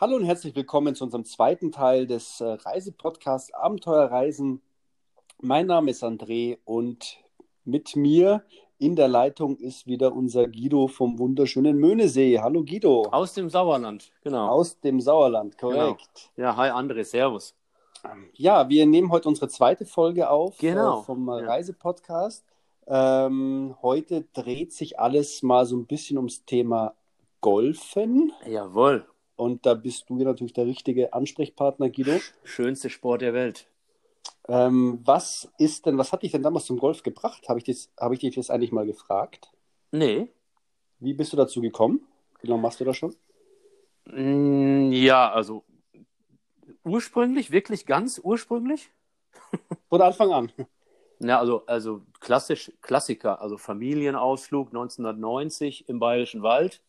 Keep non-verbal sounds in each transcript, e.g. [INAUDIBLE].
Hallo und herzlich willkommen zu unserem zweiten Teil des äh, Reisepodcasts Abenteuerreisen. Mein Name ist André und mit mir in der Leitung ist wieder unser Guido vom wunderschönen Möhnesee. Hallo Guido. Aus dem Sauerland, genau. Aus dem Sauerland, korrekt. Genau. Ja, hi André, servus. Ja, wir nehmen heute unsere zweite Folge auf Genau. äh, vom äh, Ja. Reisepodcast. Ähm, heute dreht sich alles mal so ein bisschen ums Thema Golfen. Jawohl. Und da bist du ja natürlich der richtige Ansprechpartner, Guido. Schönste Sport der Welt. Ähm, was ist denn, was hat dich denn damals zum Golf gebracht? Habe ich, das- habe ich dich das eigentlich mal gefragt? Nee. Wie bist du dazu gekommen? Wie lange machst du das schon? Mm, Ja, also ursprünglich, wirklich ganz ursprünglich. [LAUGHS] Von Anfang an. Ja, also, also klassisch, Klassiker, also Familienausflug 1990 im Bayerischen Wald.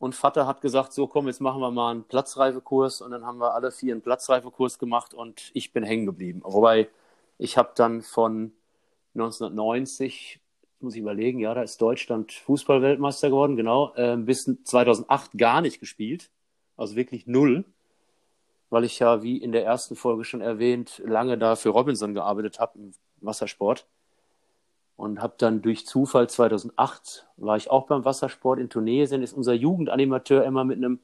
Und Vater hat gesagt, so komm, jetzt machen wir mal einen Platzreifekurs. Und dann haben wir alle vier einen Platzreifekurs gemacht und ich bin hängen geblieben. Wobei ich habe dann von 1990, muss ich überlegen, ja, da ist Deutschland Fußballweltmeister geworden, genau, äh, bis 2008 gar nicht gespielt. Also wirklich null. Weil ich ja, wie in der ersten Folge schon erwähnt, lange da für Robinson gearbeitet habe im Wassersport. Und habe dann durch Zufall 2008 war ich auch beim Wassersport in Tunesien, ist unser Jugendanimateur immer mit einem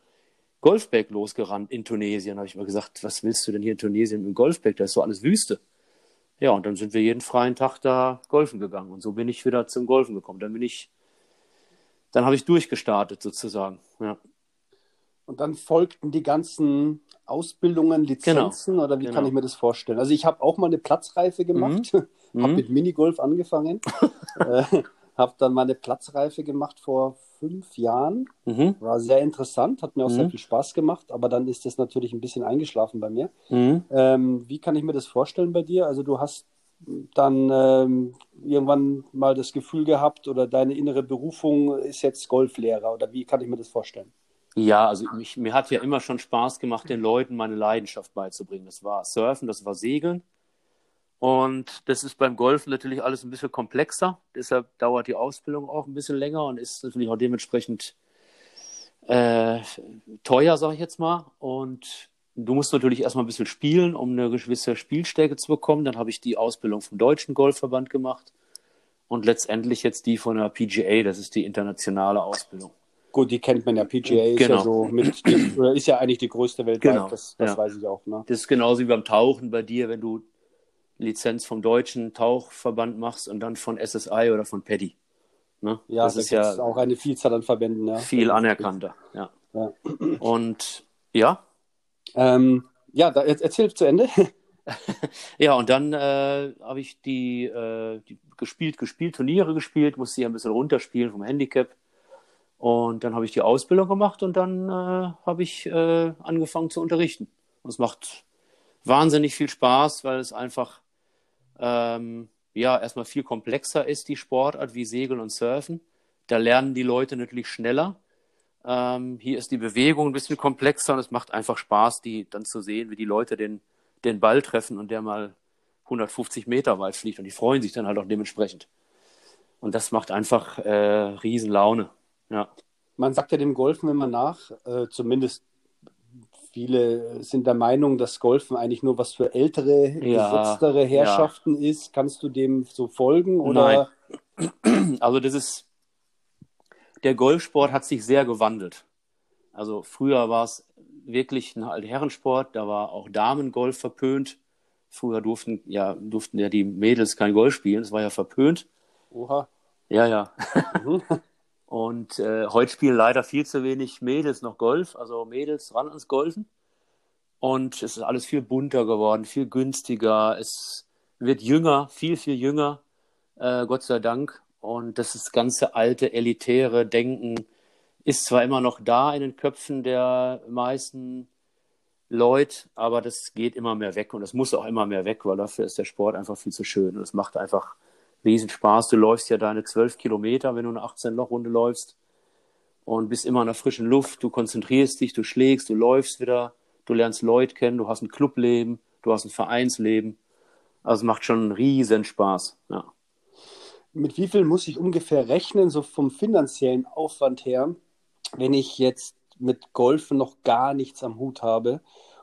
Golfbag losgerannt in Tunesien. habe ich mal gesagt, was willst du denn hier in Tunesien mit dem Golfbag? Da ist so alles Wüste. Ja, und dann sind wir jeden freien Tag da golfen gegangen. Und so bin ich wieder zum Golfen gekommen. Dann bin ich, dann habe ich durchgestartet sozusagen. Ja. Und dann folgten die ganzen Ausbildungen, Lizenzen oder wie Genau. kann ich mir das vorstellen? Also ich habe auch mal eine Platzreife gemacht, habe [LAUGHS] Mhm. mit Minigolf angefangen, [LAUGHS] äh, habe dann meine Platzreife gemacht vor fünf Jahren. Mhm. War sehr interessant, hat mir auch Mhm. sehr viel Spaß gemacht, aber dann ist das natürlich ein bisschen eingeschlafen bei mir. Mhm. Ähm, wie kann ich mir das vorstellen bei dir? Also du hast dann ähm, irgendwann mal das Gefühl gehabt oder deine innere Berufung ist jetzt Golflehrer oder wie kann ich mir das vorstellen? Ja, also mich, mir hat ja immer schon Spaß gemacht, den Leuten meine Leidenschaft beizubringen. Das war Surfen, das war Segeln. Und das ist beim Golfen natürlich alles ein bisschen komplexer. Deshalb dauert die Ausbildung auch ein bisschen länger und ist natürlich auch dementsprechend äh, teuer, sage ich jetzt mal. Und du musst natürlich erstmal ein bisschen spielen, um eine gewisse Spielstärke zu bekommen. Dann habe ich die Ausbildung vom Deutschen Golfverband gemacht und letztendlich jetzt die von der PGA. Das ist die internationale Ausbildung. Gut, die kennt man ja. PGA ist ja Genau. so mit, oder ist ja eigentlich die größte weltweit. Genau, Das, das ja. weiß ich auch. Ne? Das ist genauso wie beim Tauchen bei dir, wenn du Lizenz vom deutschen Tauchverband machst und dann von SSI oder von PADI. Ne? Ja, das da ist ja auch eine Vielzahl an Verbänden. Ja. viel anerkannter. Ja. Ja, Und ja, ähm, ja da, erzähl zu Ende. [LAUGHS] ja, und dann äh, habe ich die, äh, die gespielt, gespielt, Turniere gespielt, musste hier ein bisschen runterspielen vom Handicap. Und dann habe ich die Ausbildung gemacht und dann äh, habe ich äh, angefangen zu unterrichten. Und es macht wahnsinnig viel Spaß, weil es einfach ähm, ja erstmal viel komplexer ist, die Sportart wie Segeln und Surfen. Da lernen die Leute natürlich schneller. Ähm, hier ist die Bewegung ein bisschen komplexer und es macht einfach Spaß, die dann zu sehen, wie die Leute den, den Ball treffen und der mal 150 Meter weit fliegt und die freuen sich dann halt auch dementsprechend. Und das macht einfach äh, riesen Laune. Ja. Man sagt ja dem Golfen immer nach, äh, zumindest viele sind der Meinung, dass Golfen eigentlich nur was für ältere, Ja, gesetztere Herrschaften ist. Kannst du dem so folgen? Oder? [CLEARS THROAT] Also das ist, der Golfsport hat sich sehr gewandelt. Also früher war es wirklich ein Altherrensport, da war auch Damengolf verpönt. Früher durften ja, durften ja die Mädels kein Golf spielen, das war ja verpönt. Oha. Ja, ja. Mhm. [LAUGHS] Und äh, heute spielen leider viel zu wenig Mädels noch Golf, also Mädels ran ans Golfen. Und es ist alles viel bunter geworden, viel günstiger. Es wird jünger, viel, viel jünger, äh, Gott sei Dank. Und das ist ganze alte, elitäre Denken ist zwar immer noch da in den Köpfen der meisten Leute, aber das geht immer mehr weg und es muss auch immer mehr weg, weil dafür ist der Sport einfach viel zu schön. Und es macht einfach riesen Spaß. Du läufst ja deine zwölf Kilometer, wenn du eine 18-Loch-Runde läufst und bist immer in der frischen Luft. Du konzentrierst dich, du schlägst, du läufst wieder, du lernst Leute kennen, du hast ein Clubleben, du hast ein Vereinsleben. Also es macht schon einen riesen Spaß. Ja. Mit wie viel muss ich ungefähr rechnen, so vom finanziellen Aufwand her, wenn ich jetzt mit Golfen noch gar nichts am Hut habe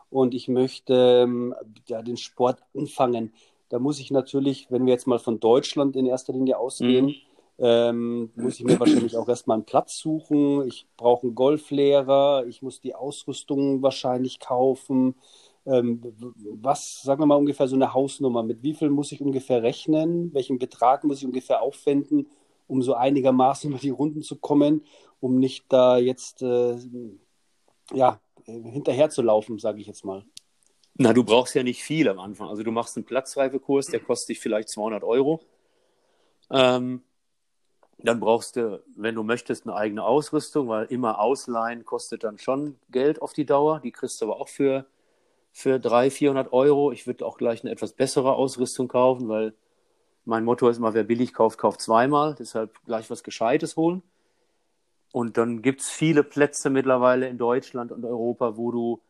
und ich möchte ähm, ja, den Sport anfangen, da muss ich natürlich, wenn wir jetzt mal von Deutschland in erster Linie ausgehen, mhm. ähm, muss ich mir wahrscheinlich auch erstmal einen Platz suchen. Ich brauche einen Golflehrer, ich muss die Ausrüstung wahrscheinlich kaufen. Ähm, was, sagen wir mal, ungefähr so eine Hausnummer? Mit wie viel muss ich ungefähr rechnen? Welchen Betrag muss ich ungefähr aufwenden, um so einigermaßen über die Runden zu kommen, um nicht da jetzt äh, ja, hinterher zu laufen, sage ich jetzt mal? Na, du brauchst ja nicht viel am Anfang. Also du machst einen Platzreifekurs, der kostet dich vielleicht 200 Euro. Ähm, dann brauchst du, wenn du möchtest, eine eigene Ausrüstung, weil immer ausleihen kostet dann schon Geld auf die Dauer. Die kriegst du aber auch für, für 300, 400 Euro. Ich würde auch gleich eine etwas bessere Ausrüstung kaufen, weil mein Motto ist immer, wer billig kauft, kauft zweimal. Deshalb gleich was Gescheites holen. Und dann gibt es viele Plätze mittlerweile in Deutschland und Europa, wo du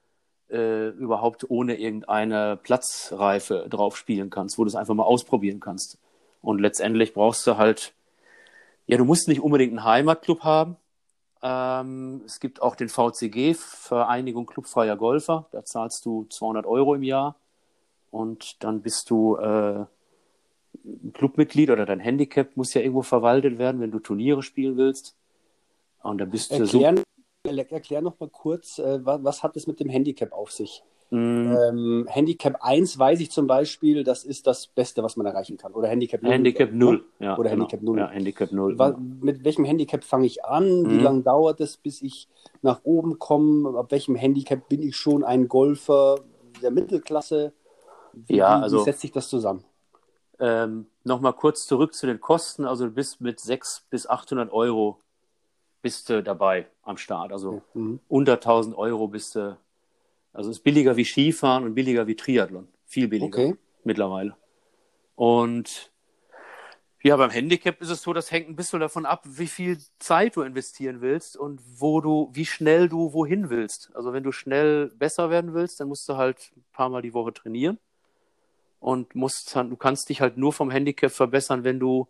äh, überhaupt ohne irgendeine Platzreife drauf spielen kannst, wo du es einfach mal ausprobieren kannst. Und letztendlich brauchst du halt, ja, du musst nicht unbedingt einen Heimatclub haben. Ähm, es gibt auch den VCG, Vereinigung Clubfreier Golfer. Da zahlst du 200 Euro im Jahr und dann bist du äh, Clubmitglied oder dein Handicap muss ja irgendwo verwaltet werden, wenn du Turniere spielen willst. Und da bist Erklären, du so erklär noch mal kurz, äh, was, was, hat es mit dem Handicap auf sich? Mm. Ähm, Handicap 1 weiß ich zum Beispiel, das ist das Beste, was man erreichen kann. Oder Handicap 0. Handicap 0, ne? ja. Oder genau. Handicap 0. Ja, Handicap 0. Was, mit welchem Handicap fange ich an? Mm. Wie lange dauert es, bis ich nach oben komme? Ab welchem Handicap bin ich schon ein Golfer der Mittelklasse? Wie, ja, also, wie setzt sich das zusammen? Ähm, Nochmal kurz zurück zu den Kosten. Also du bist mit 600 bis 800 Euro bist du dabei am Start. Also mhm. unter 1000 Euro bist du, also ist billiger wie Skifahren und billiger wie Triathlon. Viel billiger okay. mittlerweile. Und ja, beim Handicap ist es so, das hängt ein bisschen davon ab, wie viel Zeit du investieren willst und wo du, wie schnell du wohin willst. Also wenn du schnell besser werden willst, dann musst du halt ein paar Mal die Woche trainieren und musst, du kannst dich halt nur vom Handicap verbessern, wenn du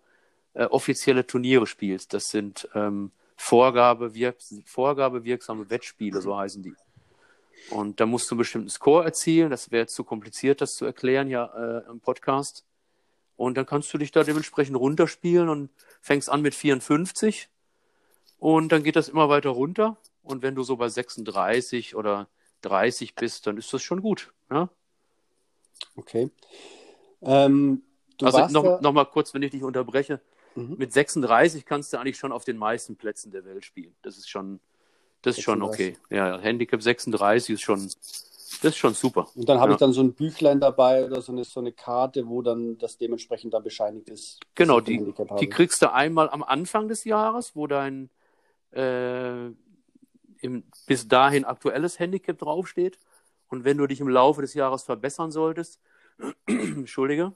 äh, offizielle Turniere spielst. Das sind ähm, Vorgabe, wirk Vorgabe wirksame Wettspiele, so heißen die. Und da musst du einen bestimmten Score erzielen. Das wäre zu kompliziert, das zu erklären ja äh, im Podcast. Und dann kannst du dich da dementsprechend runterspielen und fängst an mit 54. Und dann geht das immer weiter runter. Und wenn du so bei 36 oder 30 bist, dann ist das schon gut. Ja? Okay. Ähm, also noch, ja... noch mal kurz, wenn ich dich unterbreche. Mhm. Mit 36 kannst du eigentlich schon auf den meisten Plätzen der Welt spielen. Das ist schon, das ist schon okay. Ja, Handicap 36 ist schon, das ist schon super. Und dann habe ja. ich dann so ein Büchlein dabei oder so eine, so eine Karte, wo dann das dementsprechend dann bescheinigt ist. Genau, die, die kriegst du einmal am Anfang des Jahres, wo dein äh, im, bis dahin aktuelles Handicap draufsteht. Und wenn du dich im Laufe des Jahres verbessern solltest, [CLEARS THROAT] Entschuldige,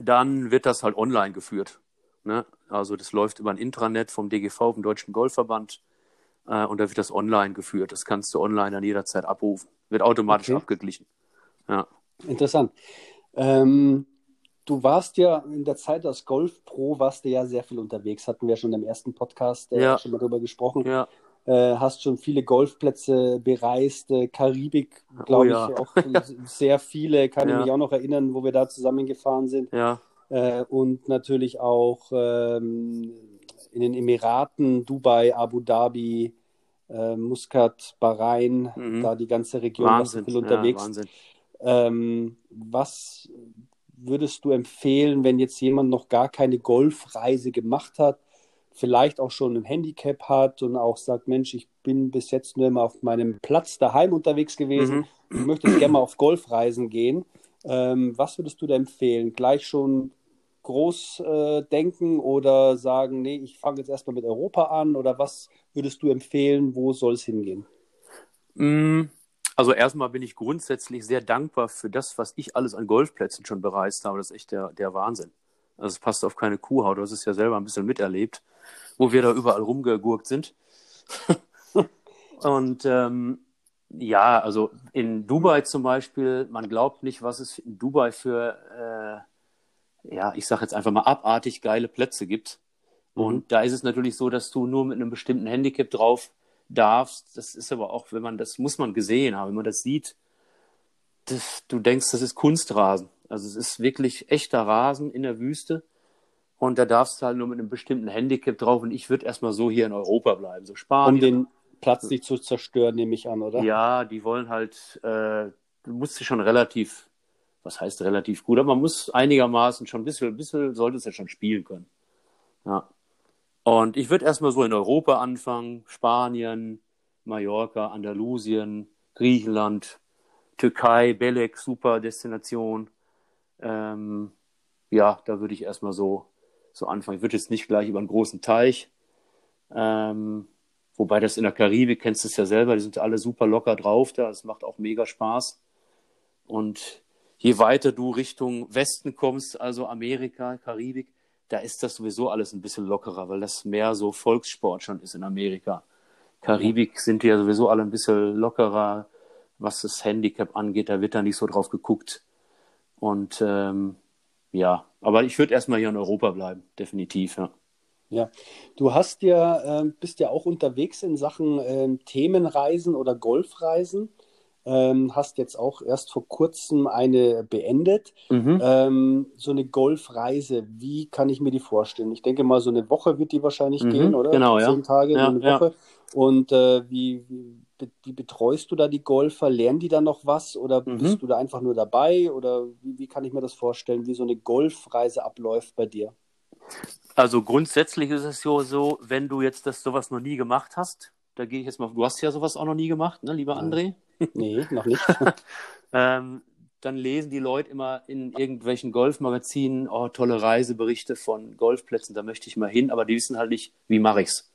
dann wird das halt online geführt. Ne? Also das läuft über ein Intranet vom DGV, vom Deutschen Golfverband. Äh, und da wird das online geführt. Das kannst du online an jeder Zeit abrufen. Wird automatisch okay. abgeglichen. Ja. Interessant. Ähm, du warst ja in der Zeit als Golf Pro, warst du ja sehr viel unterwegs. Hatten wir schon im ersten Podcast äh, ja. schon mal darüber gesprochen. Ja. Äh, hast schon viele Golfplätze bereist, äh, Karibik, glaube oh, ja. ich, auch sehr viele, kann ich [LAUGHS] mich auch noch erinnern, wo wir da zusammengefahren sind. Ja äh, und natürlich auch ähm, in den Emiraten, Dubai, Abu Dhabi, äh, Muscat, Bahrain, mhm. da die ganze Region Wahnsinn. viel unterwegs. Ja, ähm, was würdest du empfehlen, wenn jetzt jemand noch gar keine Golfreise gemacht hat, vielleicht auch schon ein Handicap hat und auch sagt, Mensch, ich bin bis jetzt nur immer auf meinem Platz daheim unterwegs gewesen, mhm. ich möchte gerne mal auf Golfreisen gehen. Ähm, was würdest du da empfehlen? Gleich schon groß äh, denken oder sagen, nee, ich fange jetzt erstmal mit Europa an oder was würdest du empfehlen, wo soll es hingehen? Mm, also erstmal bin ich grundsätzlich sehr dankbar für das, was ich alles an Golfplätzen schon bereist habe. Das ist echt der, der Wahnsinn. Also es passt auf keine Kuhhaut, du hast es ja selber ein bisschen miterlebt, wo wir da überall rumgegurkt sind. [LAUGHS] Und ähm, ja, also in Dubai zum Beispiel, man glaubt nicht, was es in Dubai für äh, ja, ich sage jetzt einfach mal abartig geile Plätze gibt. Mhm. Und da ist es natürlich so, dass du nur mit einem bestimmten Handicap drauf darfst, das ist aber auch, wenn man das muss man gesehen haben, wenn man das sieht, das, du denkst, das ist Kunstrasen. Also es ist wirklich echter Rasen in der Wüste. Und da darfst du halt nur mit einem bestimmten Handicap drauf. Und ich würde erstmal so hier in Europa bleiben. So Spanien. Um den Platz nicht zu zerstören, nehme ich an, oder? Ja, die wollen halt, äh, du musst dich schon relativ, was heißt relativ gut, aber man muss einigermaßen schon ein bisschen, ein bisschen solltest ja schon spielen können. Ja. Und ich würde erstmal so in Europa anfangen, Spanien, Mallorca, Andalusien, Griechenland, Türkei, Belek, super Destination. Ähm, ja, da würde ich erstmal so, so anfangen. Ich würde jetzt nicht gleich über einen großen Teich. Ähm, wobei das in der Karibik, kennst du es ja selber, die sind alle super locker drauf da. Es macht auch mega Spaß. Und je weiter du Richtung Westen kommst, also Amerika, Karibik, da ist das sowieso alles ein bisschen lockerer, weil das mehr so Volkssport schon ist in Amerika. Karibik sind ja sowieso alle ein bisschen lockerer, was das Handicap angeht, da wird da nicht so drauf geguckt. Und ähm, ja, aber ich würde erstmal hier in Europa bleiben, definitiv, ja. Ja, du hast ja, äh, bist ja auch unterwegs in Sachen äh, Themenreisen oder Golfreisen. Ähm, hast jetzt auch erst vor kurzem eine beendet. Mhm. Ähm, so eine Golfreise, wie kann ich mir die vorstellen? Ich denke mal, so eine Woche wird die wahrscheinlich Mhm, gehen, oder? genau, ja. Zehn Tage, Ja, eine ja. Woche. Und äh, wie, wie, wie betreust du da die Golfer? Lernen die da noch was oder Mhm. bist du da einfach nur dabei? Oder wie, wie kann ich mir das vorstellen, wie so eine Golfreise abläuft bei dir? Also grundsätzlich ist es ja so, wenn du jetzt das sowas noch nie gemacht hast, da gehe ich jetzt mal, du hast ja sowas auch noch nie gemacht, ne, lieber. André? [LAUGHS] [LAUGHS] Nee, noch nicht. [LAUGHS] Ähm, dann lesen die Leute immer in irgendwelchen Golfmagazinen, oh, tolle Reiseberichte von Golfplätzen, da möchte ich mal hin, aber die wissen halt nicht, wie mache ich's?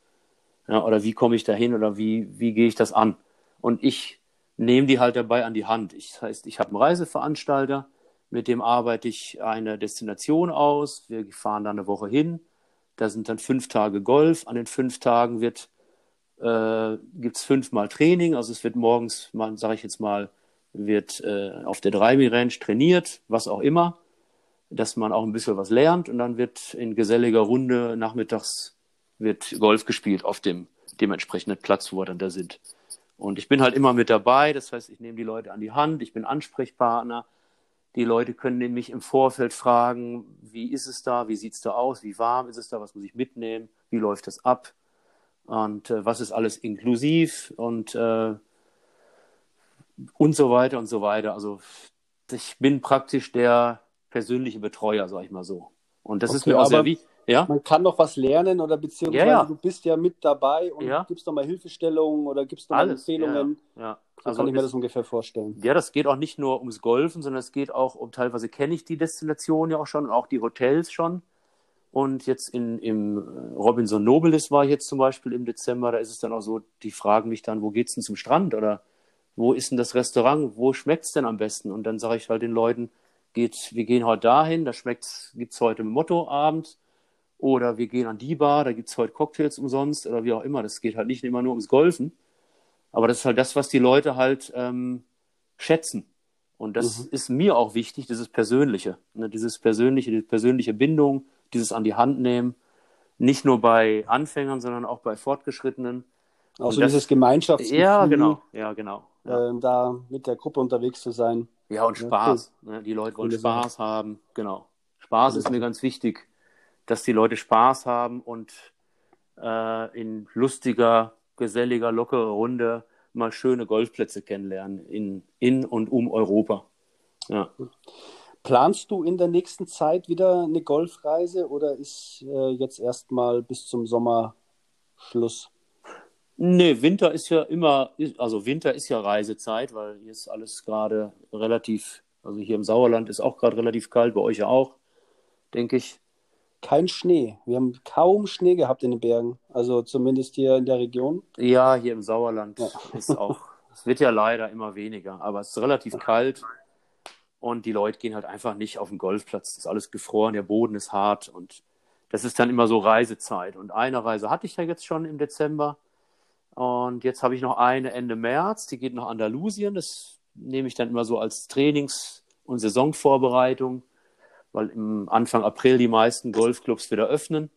Ja, oder wie komme ich da hin oder wie, wie gehe ich das an? Und ich nehme die halt dabei an die Hand. Ich, das heißt, ich habe einen Reiseveranstalter, mit dem arbeite ich eine Destination aus. Wir fahren da eine Woche hin. Da sind dann fünf Tage Golf. An den fünf Tagen wird äh, gibt es fünfmal Training. Also es wird morgens, sage ich jetzt mal, wird äh, auf der Dreimi Ranch trainiert, was auch immer, dass man auch ein bisschen was lernt. Und dann wird in geselliger Runde nachmittags wird Golf gespielt auf dem dementsprechenden Platz, wo wir dann da sind. Und ich bin halt immer mit dabei, das heißt, ich nehme die Leute an die Hand, ich bin Ansprechpartner. Die Leute können mich im Vorfeld fragen, wie ist es da, wie sieht es da aus, wie warm ist es da, was muss ich mitnehmen, wie läuft das ab und äh, was ist alles inklusiv und äh, und so weiter und so weiter. Also ich bin praktisch der persönliche Betreuer, sag ich mal so. Und das ist Okay, mir auch sehr wichtig. Ja? Man kann noch was lernen oder beziehungsweise Ja, ja. du bist ja mit dabei und Ja. gibst noch mal Hilfestellungen oder gibst noch mal Alles. Empfehlungen. Ja. So Also kann ich mir das ungefähr vorstellen. Ja, das geht auch nicht nur ums Golfen, sondern es geht auch um, teilweise kenne ich die Destination ja auch schon und auch die Hotels schon. Und jetzt in, im äh, Robinson Nobilis war ich jetzt zum Beispiel im Dezember, da ist es dann auch so, die fragen mich dann, wo geht's denn zum Strand oder wo ist denn das Restaurant, wo schmeckt's denn am besten? Und dann sage ich halt den Leuten, geht, wir gehen heute dahin, da schmeckt's, gibt's heute Mottoabend oder wir gehen an die Bar, da gibt's heute Cocktails umsonst oder wie auch immer. Das geht halt nicht immer nur ums Golfen. Aber das ist halt das, was die Leute halt ähm, schätzen. Und das Mhm. ist mir auch wichtig, dieses Persönliche. Ne? Dieses persönliche, die persönliche Bindung, dieses an die Hand nehmen. Nicht nur bei Anfängern, sondern auch bei Fortgeschrittenen. Auch so dieses Gemeinschaftsgefühl, Ja, genau. Ja, genau. Ja, äh, da mit der Gruppe unterwegs zu sein. ja und ja, Spaß. Ne? Die Leute wollen Coole Sache. Spaß haben. Genau. Spaß ist mir ganz wichtig, dass die Leute Spaß haben und äh, in lustiger, geselliger, lockerer Runde mal schöne Golfplätze kennenlernen in, in und um Europa. Ja. Planst du in der nächsten Zeit wieder eine Golfreise oder ist äh, jetzt erstmal bis zum Sommer Schluss? Nee, Winter ist ja immer, also Winter ist ja Reisezeit, weil hier ist alles gerade relativ, also hier im Sauerland ist auch gerade relativ kalt, bei euch ja auch, denke ich. Kein Schnee. Wir haben kaum Schnee gehabt in den Bergen. Also zumindest hier in der Region. Ja, hier im Sauerland Ja. ist auch, es wird ja leider immer weniger, aber es ist relativ kalt und die Leute gehen halt einfach nicht auf den Golfplatz. Das ist alles gefroren, der Boden ist hart und das ist dann immer so Reisezeit. Und eine Reise hatte ich ja jetzt schon im Dezember und jetzt habe ich noch eine Ende März, die geht nach Andalusien. Das nehme ich dann immer so als Trainings- und Saisonvorbereitung, weil im Anfang April die meisten Golfclubs wieder öffnen.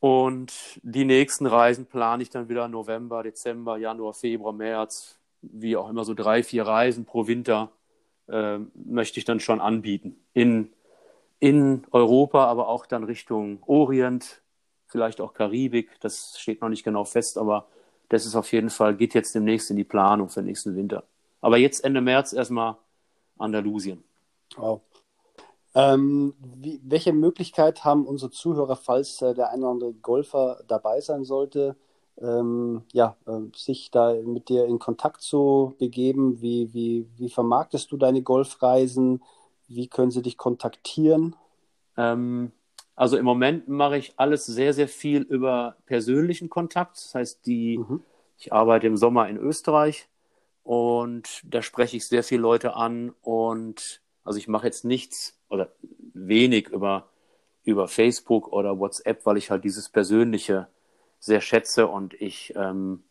Und die nächsten Reisen plane ich dann wieder November, Dezember, Januar, Februar, März, wie auch immer, so drei, vier Reisen pro Winter äh, möchte ich dann schon anbieten. In, in Europa, aber auch dann Richtung Orient, vielleicht auch Karibik. Das steht noch nicht genau fest, aber das ist auf jeden Fall, geht jetzt demnächst in die Planung für den nächsten Winter. Aber jetzt Ende März erstmal Andalusien. Wow. Ähm, wie, welche Möglichkeit haben unsere Zuhörer, falls äh, der eine oder andere Golfer dabei sein sollte, ähm, ja, äh, sich da mit dir in Kontakt zu begeben? Wie, wie, wie vermarktest du deine Golfreisen? Wie können sie dich kontaktieren? Ähm, also im Moment mache ich alles sehr, sehr viel über persönlichen Kontakt. Das heißt, die, mhm. ich arbeite im Sommer in Österreich und da spreche ich sehr viele Leute an und also ich mache jetzt nichts oder wenig über, über Facebook oder WhatsApp, weil ich halt dieses Persönliche sehr schätze und ich ähm,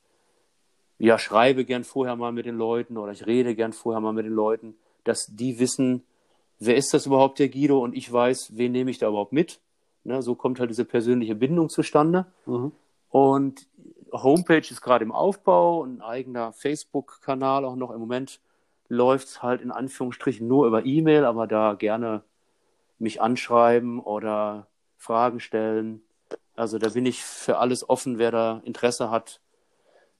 ja, schreibe gern vorher mal mit den Leuten oder ich rede gern vorher mal mit den Leuten, dass die wissen, wer ist das überhaupt, der Guido, und ich weiß, wen nehme ich da überhaupt mit. Ne, so kommt halt diese persönliche Bindung zustande. Mhm. Und Homepage ist gerade im Aufbau, ein eigener Facebook-Kanal auch noch im Moment läuft es halt in Anführungsstrichen nur über E-Mail, aber da gerne mich anschreiben oder Fragen stellen. Also da bin ich für alles offen, wer da Interesse hat,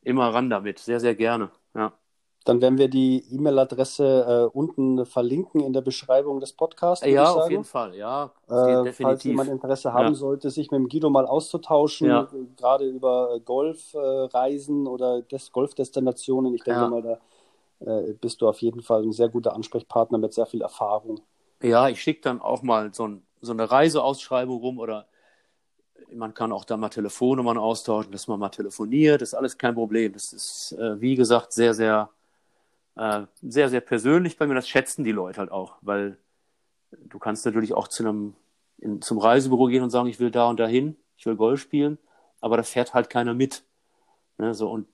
immer ran damit, sehr, sehr gerne. Ja. Dann werden wir die E-Mail-Adresse äh, unten verlinken in der Beschreibung des Podcasts. Ja, auf jeden Fall, ja. Äh, falls jemand Interesse haben ja. sollte, sich mit dem Guido mal auszutauschen, ja. gerade über Golfreisen äh, oder Des Golfdestinationen. Ich denke ja. mal, da äh, bist du auf jeden Fall ein sehr guter Ansprechpartner mit sehr viel Erfahrung. Ja, ich schicke dann auch mal so, ein, so eine Reiseausschreibung rum oder man kann auch da mal Telefonnummern austauschen, dass man mal telefoniert, das ist alles kein Problem. Das ist, äh, wie gesagt, sehr, sehr, äh, sehr, sehr persönlich bei mir. Das schätzen die Leute halt auch, weil du kannst natürlich auch zu einem, in, zum Reisebüro gehen und sagen, ich will da und dahin, ich will Golf spielen, aber da fährt halt keiner mit. Ne, so, und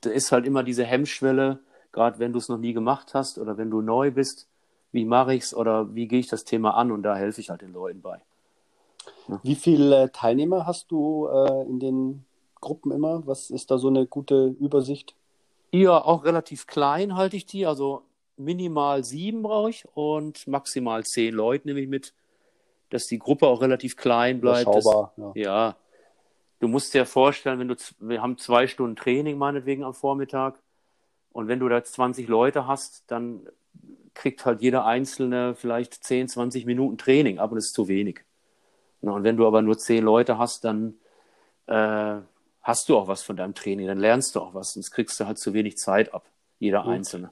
da ist halt immer diese Hemmschwelle, gerade wenn du es noch nie gemacht hast oder wenn du neu bist, wie mache ich es oder wie gehe ich das Thema an und da helfe ich halt den Leuten bei. Wie viele Teilnehmer hast du äh, in den Gruppen immer? Was ist da so eine gute Übersicht? Ja, auch relativ klein halte ich die, also minimal sieben brauche ich und maximal zehn Leute nehme ich mit, dass die Gruppe auch relativ klein bleibt. Überschaubar, das, ja. ja. Du musst dir vorstellen, wenn du, wir haben zwei Stunden Training meinetwegen am Vormittag und wenn du da 20 Leute hast, dann kriegt halt jeder Einzelne vielleicht 10, 20 Minuten Training, aber das ist zu wenig. Und wenn du aber nur 10 Leute hast, dann äh, hast du auch was von deinem Training, dann lernst du auch was. Sonst kriegst du halt zu wenig Zeit ab, jeder mhm. Einzelne.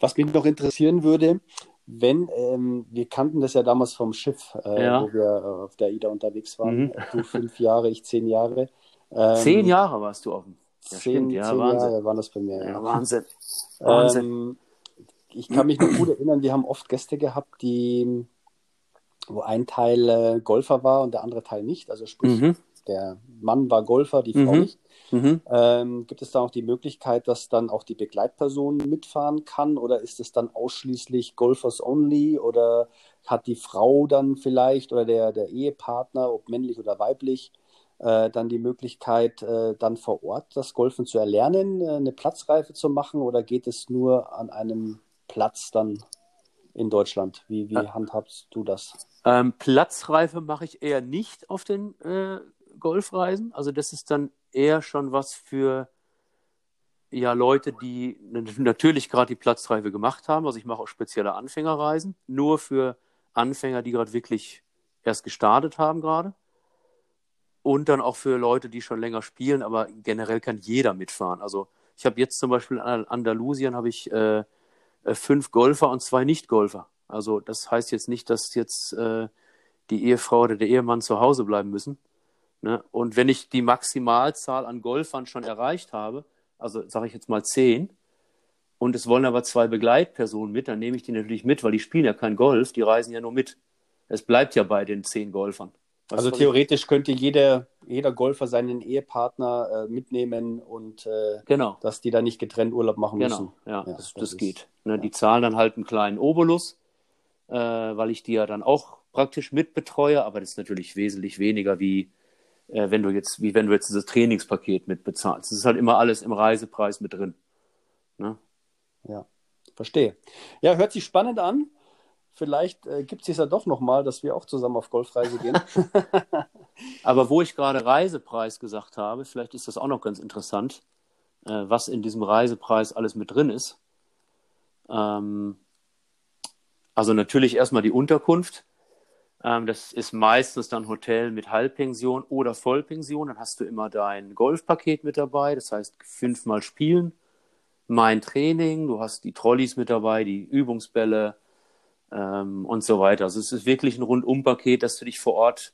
Was mich noch interessieren würde, wenn, ähm, wir kannten das ja damals vom Schiff, äh, ja. wo wir äh, auf der AIDA unterwegs waren. Mhm. Du fünf Jahre, ich zehn Jahre. Ähm, zehn Jahre warst du auf dem ja, zehn, ja, zehn. Jahre waren das bei mir. Ja, Wahnsinn. Wahnsinn. Ähm, ich kann mich noch gut erinnern, wir haben oft Gäste gehabt, die, wo ein Teil äh, Golfer war und der andere Teil nicht. Also sprich, mhm. der Mann war Golfer, die Frau mhm. nicht. Mhm. Ähm, gibt es da auch die Möglichkeit, dass dann auch die Begleitperson mitfahren kann oder ist es dann ausschließlich Golfers only oder hat die Frau dann vielleicht oder der, der Ehepartner, ob männlich oder weiblich, äh, dann die Möglichkeit, äh, dann vor Ort das Golfen zu erlernen, äh, eine Platzreife zu machen oder geht es nur an einem Platz dann in Deutschland? Wie, wie äh, handhabst du das? Ähm, Platzreife mache ich eher nicht auf den äh, Golfreisen. Also das ist dann eher schon was für ja, Leute, die natürlich gerade die Platzreife gemacht haben. Also ich mache auch spezielle Anfängerreisen, nur für Anfänger, die gerade wirklich erst gestartet haben gerade und dann auch für Leute, die schon länger spielen, aber generell kann jeder mitfahren. Also ich habe jetzt zum Beispiel in Andalusien habe ich äh, fünf Golfer und zwei Nicht-Golfer. Also das heißt jetzt nicht, dass jetzt äh, die Ehefrau oder der Ehemann zu Hause bleiben müssen. Ne? Und wenn ich die Maximalzahl an Golfern schon erreicht habe, also sage ich jetzt mal zehn, und es wollen aber zwei Begleitpersonen mit, dann nehme ich die natürlich mit, weil die spielen ja kein Golf, die reisen ja nur mit. Es bleibt ja bei den zehn Golfern. Was also theoretisch könnte jeder, jeder Golfer seinen Ehepartner äh, mitnehmen und äh, genau. dass die da nicht getrennt Urlaub machen genau. müssen. Ja, ja das, das, das ist, geht. Ne, ja. Die zahlen dann halt einen kleinen Obolus, äh, weil ich die ja dann auch praktisch mitbetreue, aber das ist natürlich wesentlich weniger wie, äh, wenn du jetzt, wie wenn du jetzt dieses Trainingspaket mit bezahlst. Das ist halt immer alles im Reisepreis mit drin. Ne? Ja, verstehe. Ja, hört sich spannend an. Vielleicht äh, gibt es sich ja doch nochmal, dass wir auch zusammen auf Golfreise gehen. [LAUGHS] [LAUGHS] Aber wo ich gerade Reisepreis gesagt habe, vielleicht ist das auch noch ganz interessant, äh, was in diesem Reisepreis alles mit drin ist. Ähm, also natürlich erstmal die Unterkunft. Ähm, das ist meistens dann Hotel mit Halbpension oder Vollpension. Dann hast du immer dein Golfpaket mit dabei, das heißt fünfmal spielen, mein Training, du hast die Trolleys mit dabei, die Übungsbälle ähm, und so weiter. Also es ist wirklich ein Rundumpaket, dass du dich vor Ort,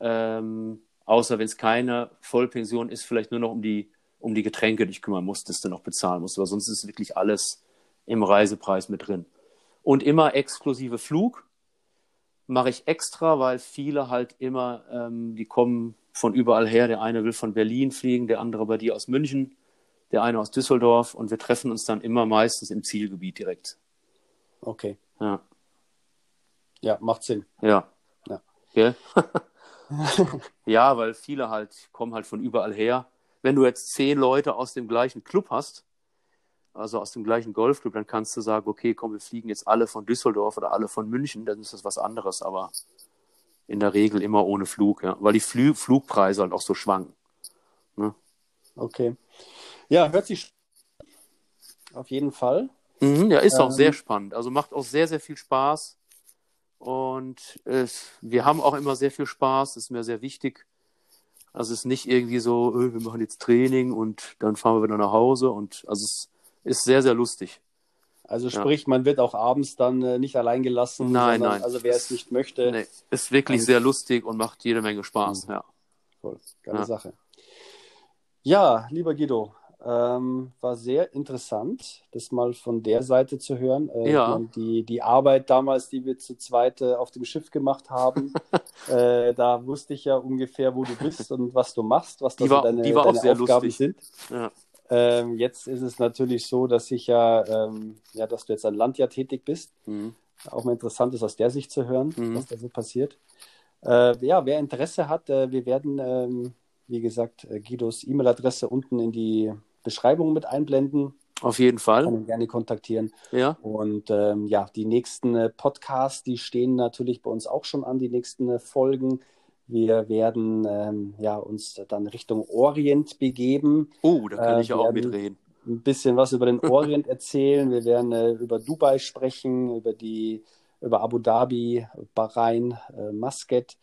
ähm, außer wenn es keine Vollpension ist, vielleicht nur noch um die, um die Getränke dich kümmern musst, dass du noch bezahlen musst. Aber sonst ist wirklich alles im Reisepreis mit drin. Und immer exklusive Flug mache ich extra, weil viele halt immer, ähm, die kommen von überall her. Der eine will von Berlin fliegen, der andere bei dir aus München, der eine aus Düsseldorf und wir treffen uns dann immer meistens im Zielgebiet direkt. Okay. Ja. Ja, macht Sinn. Ja. Ja. Gell? [LAUGHS] ja, weil viele halt kommen halt von überall her. Wenn du jetzt zehn Leute aus dem gleichen Club hast, also aus dem gleichen Golfclub, dann kannst du sagen, okay, komm, wir fliegen jetzt alle von Düsseldorf oder alle von München, dann ist das was anderes, aber in der Regel immer ohne Flug, ja, weil die Flü Flugpreise halt auch so schwanken. Ne? Okay. Ja, hört sich auf jeden Fall. Mhm, ja, ist ähm, auch sehr spannend. Also macht auch sehr, sehr viel Spaß. Und es, wir haben auch immer sehr viel Spaß, das ist mir sehr wichtig. Also es ist nicht irgendwie so, öh, wir machen jetzt Training und dann fahren wir wieder nach Hause. Und also es ist sehr, sehr lustig. Also sprich, ja. man wird auch abends dann äh, nicht allein gelassen. Nein, sondern, nein. Also wer es nicht möchte. Nee, ist wirklich sehr lustig und macht jede Menge Spaß. Mhm. Ja. Voll, geile ja. Sache. Ja, lieber Guido, ähm, war sehr interessant, das mal von der Seite zu hören. Äh, ja. die, die Arbeit damals, die wir zu zweit äh, auf dem Schiff gemacht haben, [LAUGHS] äh, da wusste ich ja ungefähr, wo du bist und was du machst, was die war, deine, die war deine Aufgaben lustig. sind. Ja. Ähm, jetzt ist es natürlich so, dass ich ja, ähm, ja, dass du jetzt an Land ja tätig bist. Mhm. Auch mal interessant ist, aus der Sicht zu hören, mhm. was da so passiert. Äh, ja, wer Interesse hat, äh, wir werden, ähm, wie gesagt, äh, Guidos E-Mail-Adresse unten in die Beschreibung mit einblenden. Auf jeden Fall. Kann ihn gerne kontaktieren. Ja. Und ähm, ja, die nächsten äh, Podcasts, die stehen natürlich bei uns auch schon an, die nächsten äh, Folgen. Wir werden ähm, ja, uns dann Richtung Orient begeben. Oh, da kann äh, ich ja auch mitreden. Ein bisschen was über den [LAUGHS] Orient erzählen. Wir werden äh, über Dubai sprechen, über die über Abu Dhabi, Bahrain, äh, Muscat,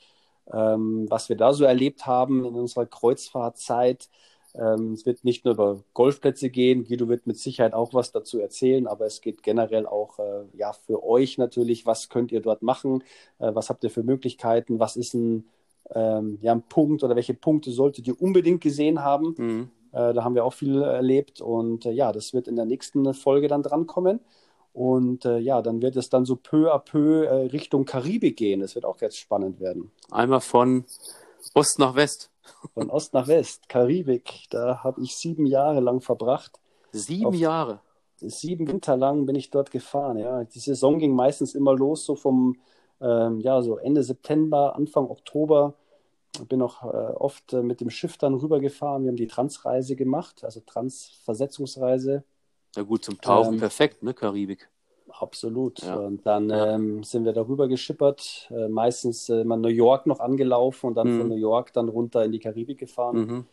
ähm, was wir da so erlebt haben in unserer Kreuzfahrtzeit. Ähm, es wird nicht nur über Golfplätze gehen. Guido wird mit Sicherheit auch was dazu erzählen, aber es geht generell auch äh, ja für euch natürlich. Was könnt ihr dort machen? Äh, was habt ihr für Möglichkeiten? Was ist ein ähm, ja, ein Punkt oder welche Punkte solltet ihr unbedingt gesehen haben. Mhm. Äh, da haben wir auch viel erlebt und äh, ja, das wird in der nächsten Folge dann drankommen. Und äh, ja, dann wird es dann so peu à peu äh, Richtung Karibik gehen. Das wird auch jetzt spannend werden. Einmal von Ost nach West. Von Ost nach West, Karibik. Da habe ich sieben Jahre lang verbracht. Sieben Auf, Jahre? Sieben Winter lang bin ich dort gefahren. Ja, die Saison ging meistens immer los, so vom ähm, ja, so Ende September, Anfang Oktober. Bin auch äh, oft äh, mit dem Schiff dann rübergefahren. Wir haben die Transreise gemacht, also Transversetzungsreise. Ja gut, zum Tauchen ähm, perfekt, ne, Karibik. Absolut. Ja. Und dann ja. ähm, sind wir darüber geschippert, äh, meistens äh, mal New York noch angelaufen und dann mhm. von New York dann runter in die Karibik gefahren. Mhm.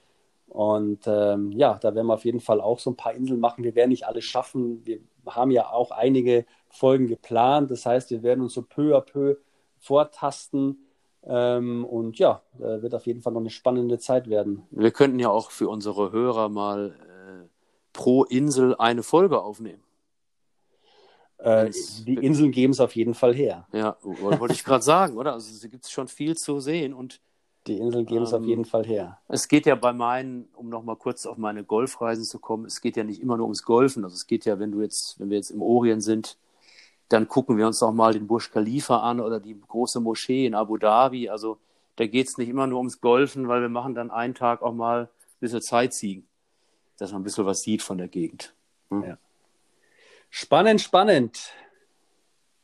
Und ähm, ja, da werden wir auf jeden Fall auch so ein paar Inseln machen. Wir werden nicht alles schaffen. Wir haben ja auch einige Folgen geplant. Das heißt, wir werden uns so peu à peu vortasten. Ähm, und ja, äh, wird auf jeden Fall noch eine spannende Zeit werden. Wir könnten ja auch für unsere Hörer mal äh, pro Insel eine Folge aufnehmen. Äh, die Inseln geben es auf jeden Fall her. Ja, wollte ich gerade sagen, oder? Also es gibt schon viel zu sehen und die Inseln geben es ähm, auf jeden Fall her. Es geht ja bei meinen, um nochmal kurz auf meine Golfreisen zu kommen, es geht ja nicht immer nur ums Golfen. Also es geht ja, wenn du jetzt, wenn wir jetzt im Orient sind, dann gucken wir uns auch mal den Burj Khalifa an oder die große Moschee in Abu Dhabi. Also da geht es nicht immer nur ums Golfen, weil wir machen dann einen Tag auch mal ein bisschen Zeit ziehen, dass man ein bisschen was sieht von der Gegend. Hm? Ja. Spannend, spannend.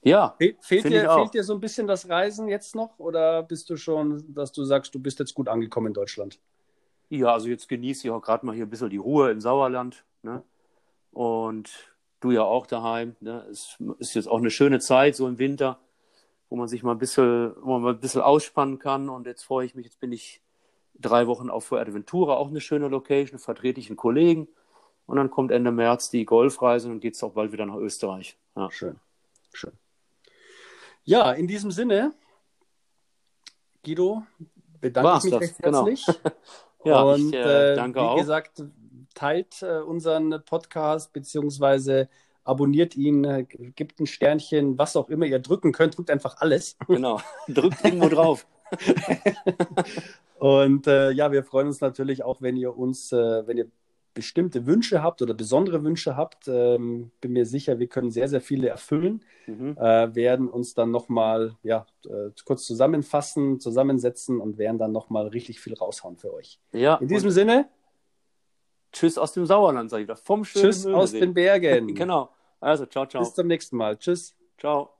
Ja, Fe fehlt, dir, fehlt dir so ein bisschen das Reisen jetzt noch oder bist du schon, dass du sagst, du bist jetzt gut angekommen in Deutschland? ja, also jetzt genieße ich auch gerade mal hier ein bisschen die Ruhe im Sauerland. Ne? Und du ja auch daheim. Ne? Es ist jetzt auch eine schöne Zeit, so im Winter, wo man sich mal ein bisschen, wo man mal ein bisschen ausspannen kann. Und jetzt freue ich mich, jetzt bin ich drei Wochen auf Fuerteventura, auch eine schöne Location, vertrete ich einen Kollegen. Und dann kommt Ende März die Golfreise und dann geht es auch bald wieder nach Österreich. Ja. Schön, schön. Ja, in diesem Sinne, Guido, bedanke War's ich mich recht genau. herzlich. [LAUGHS] Ja, Und ich äh, äh, danke wie auch. gesagt, teilt äh, unseren Podcast beziehungsweise abonniert ihn, äh, gibt ein Sternchen, was auch immer ihr drücken könnt, drückt einfach alles. [LAUGHS] Genau. Drückt irgendwo [LAUGHS] drauf. Und äh, ja, wir freuen uns natürlich auch, wenn ihr uns, äh, wenn ihr bestimmte Wünsche habt oder besondere Wünsche habt. Ähm, bin mir sicher, wir können sehr, sehr viele erfüllen. Mhm. Äh, werden uns dann nochmal ja, äh, kurz zusammenfassen, zusammensetzen und werden dann nochmal richtig viel raushauen für euch. Ja, In diesem Sinne, Tschüss aus dem Sauerland, sag ich wieder. Vom schönen tschüss aus Möhnesee. den Bergen. [LAUGHS] Genau. Also, ciao, ciao. Bis zum nächsten Mal. Tschüss. Ciao.